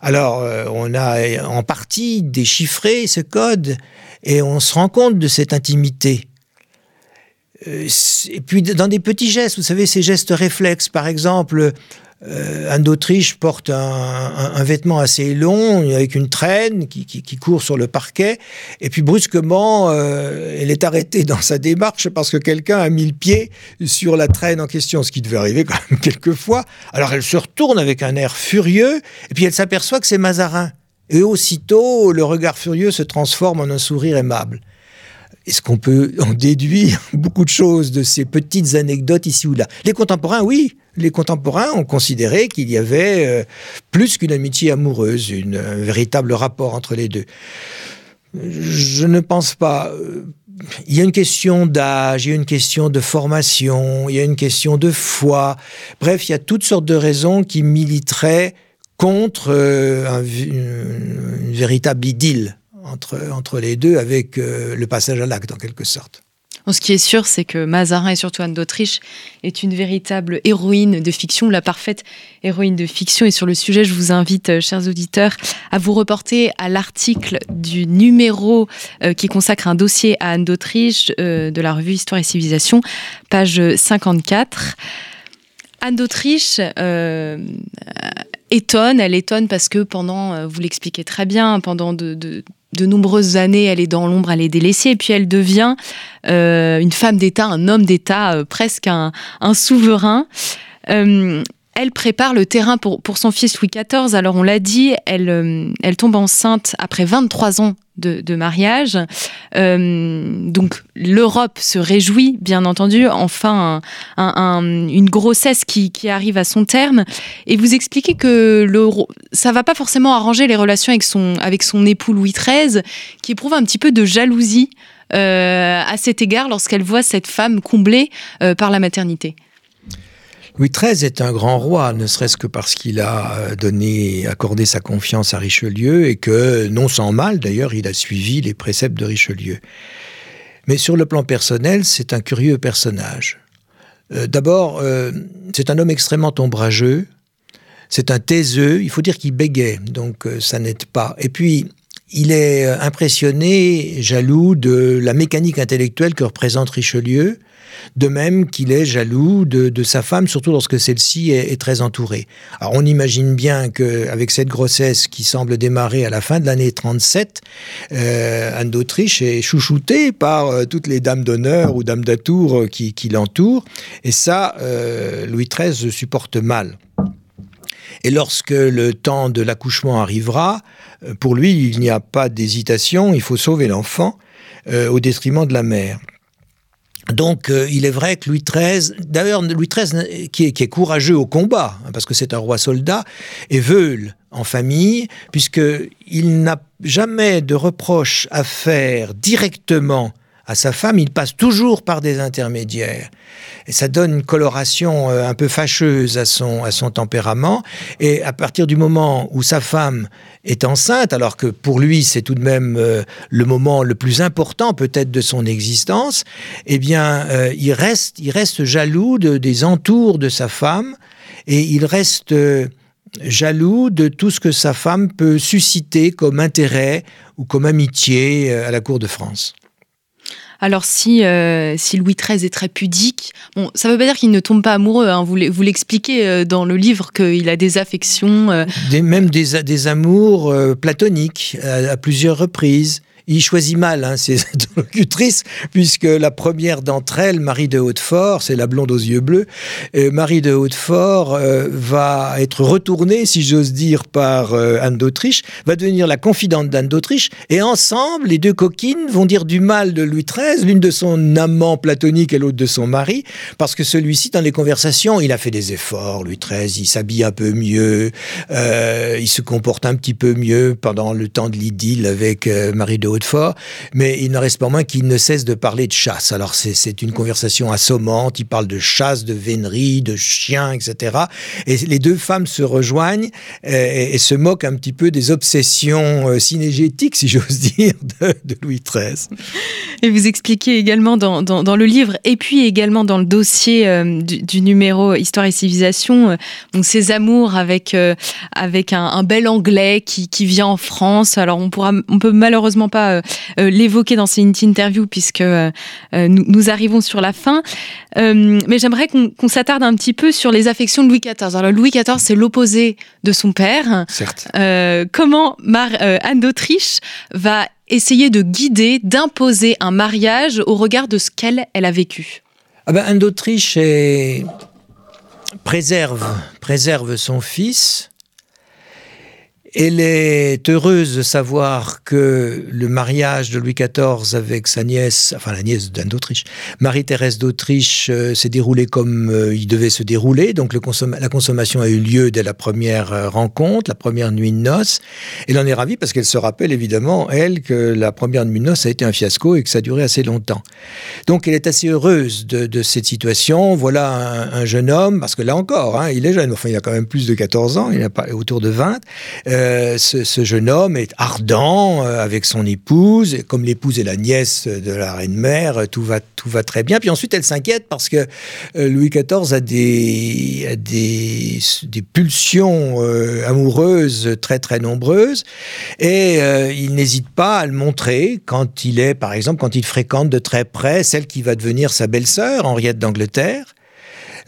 Alors, euh, on a en partie déchiffré ce code et on se rend compte de cette intimité. Euh, et puis, dans des petits gestes, vous savez, ces gestes réflexes, par exemple, euh, Anne d'Autriche porte un, vêtement assez long avec une traîne qui, court sur le parquet. Et puis brusquement, euh, elle est arrêtée dans sa démarche parce que quelqu'un a mis le pied sur la traîne en question, ce qui devait arriver quand même quelques fois. Alors elle se retourne avec un air furieux et puis elle s'aperçoit que c'est Mazarin. Et aussitôt, le regard furieux se transforme en un sourire aimable. Est-ce qu'on peut en déduire beaucoup de choses de ces petites anecdotes ici ou là? Les contemporains, oui. Les contemporains ont considéré qu'il y avait euh, plus qu'une amitié amoureuse, une, un véritable rapport entre les deux. Je ne pense pas. Il y a une question d'âge, il y a une question de formation, il y a une question de foi. Bref, il y a toutes sortes de raisons qui militeraient contre euh, une véritable idylle entre, entre les deux avec euh, le passage à l'acte en quelque sorte.
Ce qui est sûr, c'est que Mazarin et surtout Anne d'Autriche est une véritable héroïne de fiction, la parfaite héroïne de fiction. Et sur le sujet, je vous invite, euh, chers auditeurs, à vous reporter à l'article du numéro euh, qui consacre un dossier à Anne d'Autriche de la revue Histoire et Civilisation, page 54. Anne d'Autriche étonne, elle étonne parce que pendant, vous l'expliquez très bien, pendant de nombreuses années, elle est dans l'ombre, elle est délaissée, et puis elle devient euh, une femme d'État, un homme d'État, euh, presque un, souverain. Euh, elle prépare le terrain pour, pour son fils Louis XIV. Alors on l'a dit, elle, elle tombe enceinte après 23 ans de, mariage. donc l'Europe se réjouit, bien entendu, enfin une grossesse qui, arrive à son terme. Et vous expliquez que le, ça va pas forcément arranger les relations avec son, avec son époux Louis XIII, qui éprouve un petit peu de jalousie à cet égard lorsqu'elle voit cette femme comblée par la maternité
Louis XIII est un grand roi, ne serait-ce que parce qu'il a donné, accordé sa confiance à Richelieu et que, non sans mal d'ailleurs, il a suivi les préceptes de Richelieu. Mais sur le plan personnel, c'est un curieux personnage. Euh, D'abord, euh, c'est un homme extrêmement ombrageux, c'est un taiseux, il faut dire qu'il bégait, donc euh, ça n'aide pas. Et puis, il est euh, impressionné, jaloux de la mécanique intellectuelle que représente Richelieu, de même qu'il est jaloux de, sa femme, surtout lorsque celle-ci est, très entourée. Alors on imagine bien qu'avec cette grossesse qui semble démarrer à la fin de l'année 37, euh, Anne d'Autriche est chouchoutée par euh, toutes les dames d'honneur ou dames d'atour euh, qui, l'entourent, et ça, Louis XIII supporte mal. Et lorsque le temps de l'accouchement arrivera, pour lui, il n'y a pas d'hésitation, il faut sauver l'enfant au détriment de la mère. Donc, euh, il est vrai que Louis XIII, d'ailleurs, Louis XIII, qui est, qui est, courageux au combat, hein, parce que c'est un roi soldat, est veule en famille, puisqu'il n'a jamais de reproche à faire directement à sa femme, il passe toujours par des intermédiaires. Et ça donne une coloration euh, un peu fâcheuse à son, à son tempérament. Et à partir du moment où sa femme est enceinte, alors que pour lui c'est tout de même euh, le moment le plus important peut-être de son existence, eh bien euh, il, reste, il reste jaloux de, des entours de sa femme et il reste... Jaloux de tout ce que sa femme peut susciter comme intérêt ou comme amitié à la cour de France.
Alors si, euh, Louis XIII est très pudique, bon, ça ne veut pas dire qu'il ne tombe pas amoureux. Hein. Vous l'expliquez euh, dans le livre qu'il a des affections. Euh...
Même des, amours platoniques à, plusieurs reprises. Il choisit mal hein, ses interlocutrices, puisque la première d'entre elles, Marie de Hautefort, c'est la blonde aux yeux bleus, et Marie de Hautefort euh, va être retournée, si j'ose dire, par euh, Anne d'Autriche, va devenir la confidente d'Anne d'Autriche, et ensemble, les deux coquines vont dire du mal de Louis XIII, l'une de son amant platonique et l'autre de son mari, parce que celui-ci, dans les conversations, il a fait des efforts, Louis XIII, il s'habille un peu mieux, euh, il se comporte un petit peu mieux pendant le temps de l'idylle avec euh, Marie de Hautefort, mais il ne reste pas moins qu'il ne cesse de parler de chasse. Alors c'est une conversation assommante, il parle de chasse, de vénerie, de chiens, etc. Et les deux femmes se rejoignent et, et se moquent un petit peu des obsessions euh, cinégétiques, si j'ose dire, de, de, Louis XIII.
Et vous expliquez également dans, le livre et puis également dans le dossier euh, du, numéro Histoire et civilisation, euh, donc ces amours avec, euh, un, bel anglais qui, qui vient en France. Alors on pourra, on peut malheureusement pas euh, l'évoquer dans cette interview puisque euh, nous, nous, arrivons sur la fin. Euh, mais j'aimerais qu'on qu s'attarde un petit peu sur les affections de Louis XIV. Alors Louis XIV, c'est l'opposé de son père.
Certes.
Euh, comment Mar Anne d'Autriche va essayer de guider, d'imposer un mariage au regard de ce qu'elle elle a vécu?
Ah ben, Anne d'Autriche est... préserve, préserve son fils Elle est heureuse de savoir que le mariage de Louis XIV avec sa nièce, enfin la nièce d'Anne d'Autriche, Marie-Thérèse d'Autriche, euh, s'est déroulé comme euh, il devait se dérouler. Donc la consommation a eu lieu dès la première euh, rencontre, la première nuit de noces. Elle en est ravie parce qu'elle se rappelle évidemment, elle, que la première nuit de noces a été un fiasco et que ça a duré assez longtemps. Donc elle est assez heureuse de, cette situation. Voilà un, un, jeune homme, parce que là encore, hein, il est jeune, enfin il a quand même plus de 14 ans, il a pas autour de 20. Euh, euh, ce, jeune homme est ardent euh, avec son épouse, et comme l'épouse est la nièce de la reine-mère, tout va, tout va très bien. Puis ensuite, elle s'inquiète parce que euh, Louis XIV a des, des, pulsions euh, amoureuses très très nombreuses et euh, il n'hésite pas à le montrer quand il est, par exemple, quand il fréquente de très près celle qui va devenir sa belle-sœur, Henriette d'Angleterre.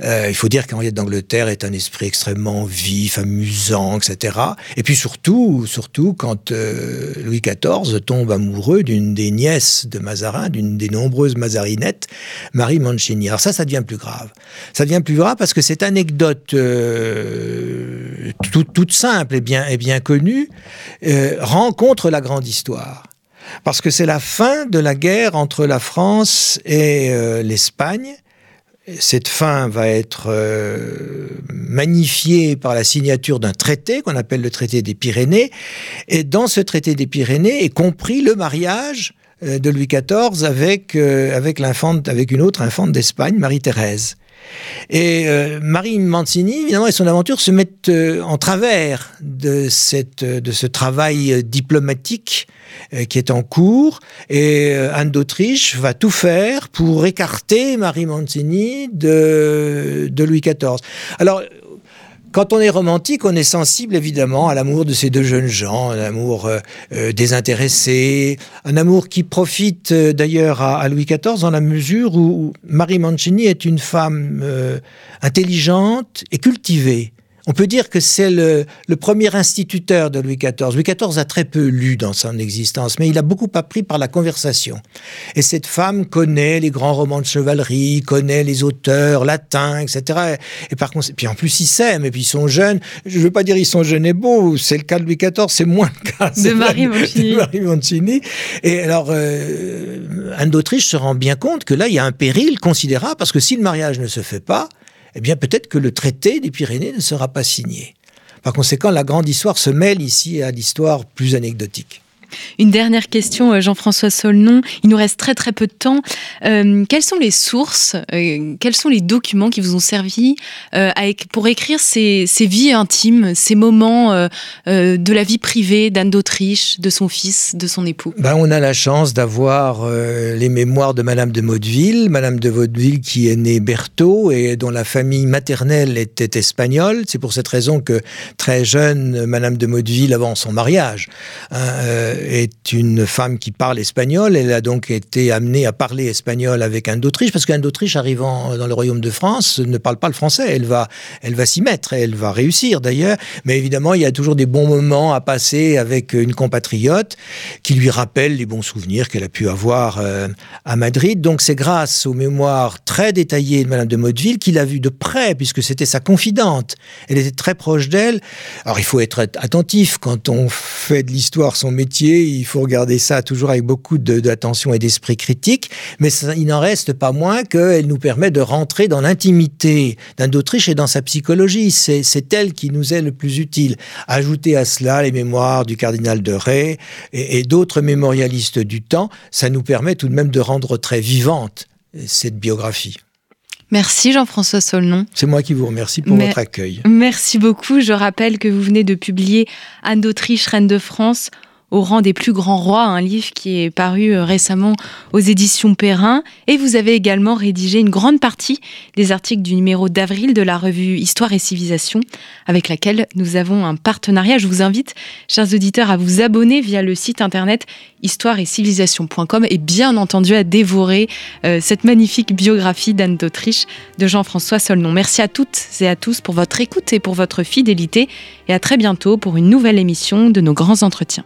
Euh, il faut dire qu'Henriette d'Angleterre est un esprit extrêmement vif, amusant, etc. Et puis surtout, surtout quand euh, Louis XIV tombe amoureux d'une des nièces de Mazarin, d'une des nombreuses Mazarinettes, Marie Mancini. Alors ça, ça devient plus grave. Ça devient plus grave parce que cette anecdote euh, tout, toute simple et bien, et bien connue euh, rencontre la grande histoire parce que c'est la fin de la guerre entre la France et euh, l'Espagne cette fin va être euh, magnifiée par la signature d'un traité qu'on appelle le traité des Pyrénées. Et dans ce traité des Pyrénées est compris le mariage euh, de Louis XIV avec, euh, avec, avec une autre infante d'Espagne, Marie-Thérèse. Et euh, Marie Mancini, évidemment, et son aventure se mettent en travers de, cette, de ce travail diplomatique qui est en cours. Et Anne d'Autriche va tout faire pour écarter Marie Mancini de, de Louis XIV. Alors, quand on est romantique, on est sensible évidemment à l'amour de ces deux jeunes gens, un amour euh, euh, désintéressé, un amour qui profite euh, d'ailleurs à, Louis XIV dans la mesure où Marie Mancini est une femme intelligente et cultivée. On peut dire que c'est le, premier instituteur de Louis XIV. Louis XIV a très peu lu dans son existence, mais il a beaucoup appris par la conversation. Et cette femme connaît les grands romans de chevalerie, connaît les auteurs latins, etc. Et par contre, puis en plus ils s'aiment, et puis ils sont jeunes. Je ne veux pas dire ils sont jeunes et beaux, c'est le cas de Louis XIV, c'est moins le cas
de Marie Mancini.
Marie Mancini. Et alors, euh, Anne d'Autriche se rend bien compte que là, il y a un péril considérable, parce que si le mariage ne se fait pas, eh bien peut-être que le traité des Pyrénées ne sera pas signé. Par conséquent, la grande histoire se mêle ici à l'histoire plus anecdotique.
Une dernière question, euh, Jean-François Solnon. Il nous reste très très peu de temps. Euh, quelles sont les sources, euh, quels sont les documents qui vous ont servi pour écrire ces, vies intimes, ces moments de la vie privée d'Anne d'Autriche, de son fils, de son époux?
Ben, On a la chance d'avoir les mémoires de Madame de Motteville, Madame de Motteville qui est née Berthaud et dont la famille maternelle était espagnole. C'est pour cette raison que très jeune, Madame de Motteville, avant son mariage, hein, est une femme qui parle espagnol. Elle a donc été amenée à parler espagnol avec Anne d'Autriche, parce qu'Anne d'Autriche, arrivant dans le royaume de France, ne parle pas le français. Elle va, elle va s'y mettre, elle va réussir d'ailleurs. Mais évidemment, il y a toujours des bons moments à passer avec une compatriote qui lui rappelle les bons souvenirs qu'elle a pu avoir euh, à Madrid. Donc c'est grâce aux mémoires très détaillées de Madame de Motteville qu'il a vu de près, puisque c'était sa confidente. Elle était très proche d'elle. Alors il faut être attentif quand on fait de l'histoire son métier il faut regarder ça toujours avec beaucoup d'attention et d'esprit critique, mais il n'en reste pas moins qu'elle nous permet de rentrer dans l'intimité d'Anne d'Autriche et dans sa psychologie. C'est elle qui nous est le plus utile. Ajouter à cela les mémoires du cardinal de Ray et, et d'autres mémorialistes du temps, ça nous permet tout de même de rendre très vivante cette biographie.
Merci Jean-François Solnon.
C'est moi qui vous remercie pour votre accueil.
Merci beaucoup. Je rappelle que vous venez de publier Anne d'Autriche, Reine de France au rang des plus grands rois, un livre qui est paru euh, récemment aux éditions Perrin. Et vous avez également rédigé une grande partie des articles du numéro d'avril de la revue Histoire et Civilisation, avec laquelle nous avons un partenariat. Je vous invite, chers auditeurs, à vous abonner via le site internet histoire et civilisation.com et bien entendu à dévorer euh, cette magnifique biographie d'Anne d'Autriche de Jean-François Solnon. Merci à toutes et à tous pour votre écoute et pour votre fidélité et à très bientôt pour une nouvelle émission de nos grands entretiens.